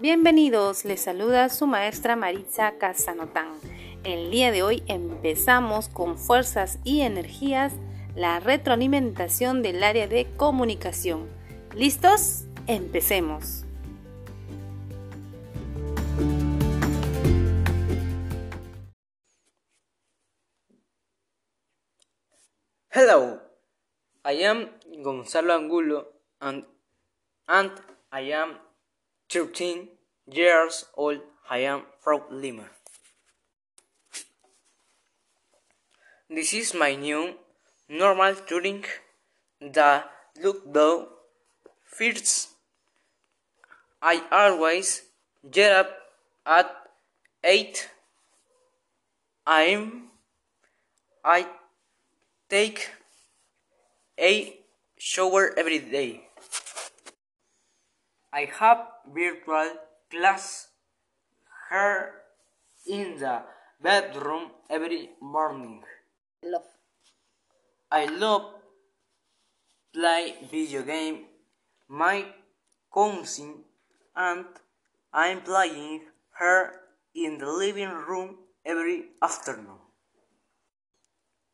Bienvenidos, les saluda su maestra Maritza Casanotán. El día de hoy empezamos con fuerzas y energías la retroalimentación del área de comunicación. ¿Listos? Empecemos. Hello, I am Gonzalo Angulo and, and I am 13 years old. I am from Lima. This is my new normal during the lockdown. First, I always get up at 8 am. I take a shower every day. I have virtual class here in the bedroom every morning. Love. I love play video game. My cousin and I'm playing her in the living room every afternoon.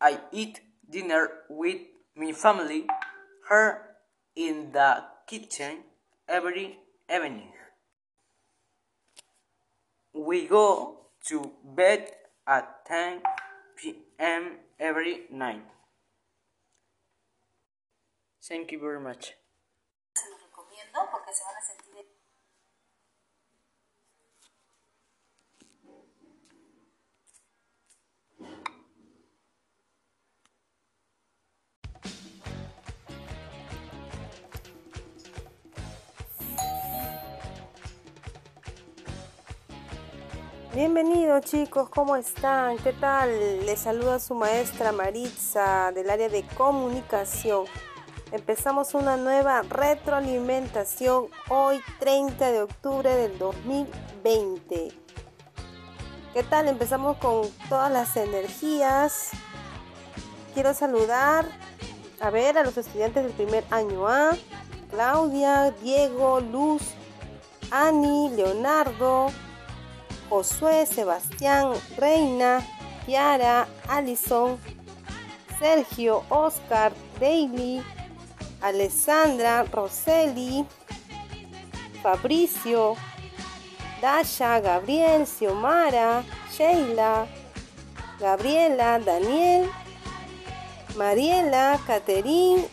I eat dinner with my family her in the kitchen every evening. We go to bed at 10 p.m. every night. Thank you very much. Bienvenidos chicos, ¿cómo están? ¿Qué tal? Les saluda su maestra Maritza del área de comunicación. Empezamos una nueva retroalimentación hoy 30 de octubre del 2020. ¿Qué tal? Empezamos con todas las energías. Quiero saludar a ver a los estudiantes del primer año A, Claudia, Diego, Luz, Ani, Leonardo, Josué, Sebastián, Reina, Kiara, Alison, Sergio, Oscar, Daily, Alessandra, Roseli, Fabricio, Dasha, Gabriel, Xiomara, Sheila, Gabriela, Daniel, Mariela, Caterín,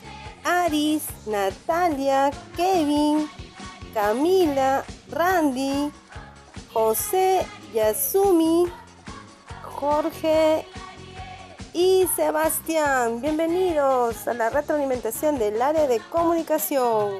Aris, Natalia, Kevin, Camila, Randy, José, Yasumi, Jorge y Sebastián. Bienvenidos a la retroalimentación del área de comunicación.